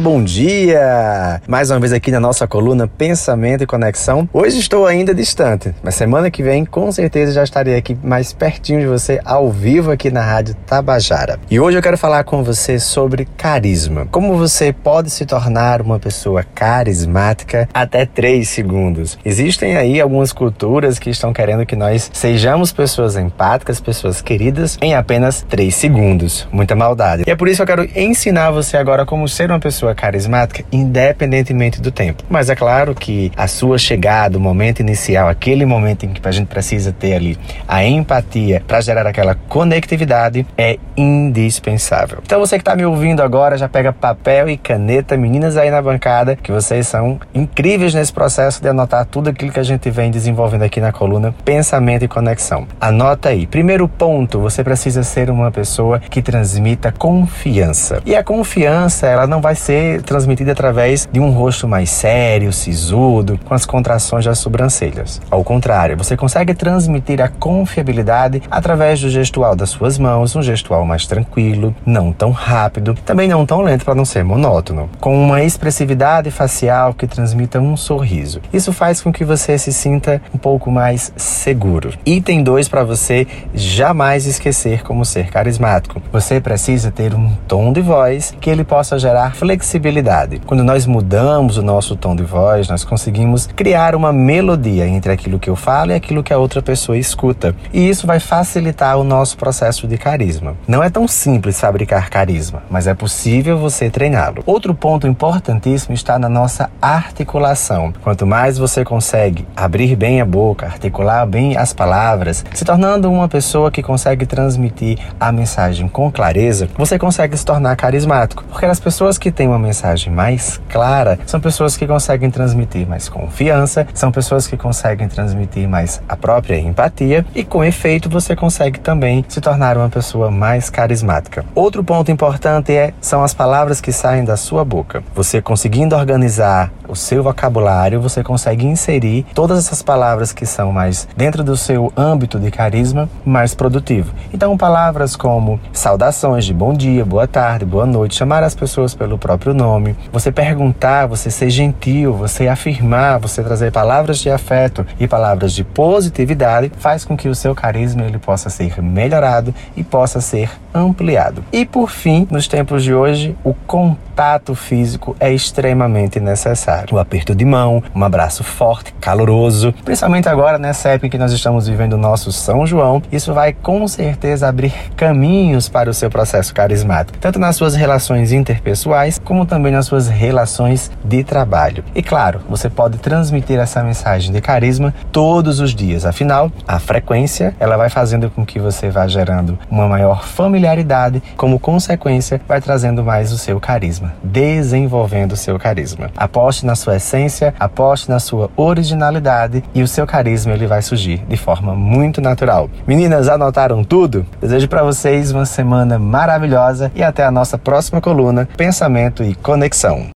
Bom dia! Mais uma vez aqui na nossa coluna Pensamento e Conexão. Hoje estou ainda distante, mas semana que vem com certeza já estarei aqui mais pertinho de você, ao vivo aqui na Rádio Tabajara. E hoje eu quero falar com você sobre carisma. Como você pode se tornar uma pessoa carismática até 3 segundos. Existem aí algumas culturas que estão querendo que nós sejamos pessoas empáticas, pessoas queridas em apenas 3 segundos. Muita maldade. E é por isso que eu quero ensinar você agora como ser uma pessoa pessoa carismática, independentemente do tempo. Mas é claro que a sua chegada, o momento inicial, aquele momento em que a gente precisa ter ali a empatia para gerar aquela conectividade é indispensável. Então você que está me ouvindo agora, já pega papel e caneta, meninas aí na bancada, que vocês são incríveis nesse processo de anotar tudo aquilo que a gente vem desenvolvendo aqui na coluna Pensamento e Conexão. Anota aí. Primeiro ponto, você precisa ser uma pessoa que transmita confiança. E a confiança, ela não vai ser ser transmitida através de um rosto mais sério, sisudo, com as contrações das sobrancelhas. Ao contrário, você consegue transmitir a confiabilidade através do gestual das suas mãos, um gestual mais tranquilo, não tão rápido, também não tão lento para não ser monótono, com uma expressividade facial que transmita um sorriso. Isso faz com que você se sinta um pouco mais seguro. Item 2 para você jamais esquecer como ser carismático. Você precisa ter um tom de voz que ele possa gerar flexibilidade flexibilidade. Quando nós mudamos o nosso tom de voz, nós conseguimos criar uma melodia entre aquilo que eu falo e aquilo que a outra pessoa escuta. E isso vai facilitar o nosso processo de carisma. Não é tão simples fabricar carisma, mas é possível você treiná-lo. Outro ponto importantíssimo está na nossa articulação. Quanto mais você consegue abrir bem a boca, articular bem as palavras, se tornando uma pessoa que consegue transmitir a mensagem com clareza, você consegue se tornar carismático. Porque as pessoas que têm uma mensagem mais clara, são pessoas que conseguem transmitir mais confiança, são pessoas que conseguem transmitir mais a própria empatia e, com efeito, você consegue também se tornar uma pessoa mais carismática. Outro ponto importante é são as palavras que saem da sua boca. Você conseguindo organizar o seu vocabulário, você consegue inserir todas essas palavras que são mais dentro do seu âmbito de carisma, mais produtivo. Então, palavras como saudações de bom dia, boa tarde, boa noite, chamar as pessoas pelo próprio próprio nome. Você perguntar, você ser gentil, você afirmar, você trazer palavras de afeto e palavras de positividade faz com que o seu carisma ele possa ser melhorado e possa ser ampliado. E por fim, nos tempos de hoje, o contato físico é extremamente necessário. O aperto de mão, um abraço forte, caloroso, principalmente agora nessa época em que nós estamos vivendo o nosso São João, isso vai com certeza abrir caminhos para o seu processo carismático, tanto nas suas relações interpessoais como também nas suas relações de trabalho. E claro, você pode transmitir essa mensagem de carisma todos os dias. Afinal, a frequência ela vai fazendo com que você vá gerando uma maior familiaridade, como consequência, vai trazendo mais o seu carisma, desenvolvendo o seu carisma. Aposte na sua essência, aposte na sua originalidade e o seu carisma ele vai surgir de forma muito natural. Meninas, anotaram tudo? Desejo para vocês uma semana maravilhosa e até a nossa próxima coluna Pensamento e Conexão.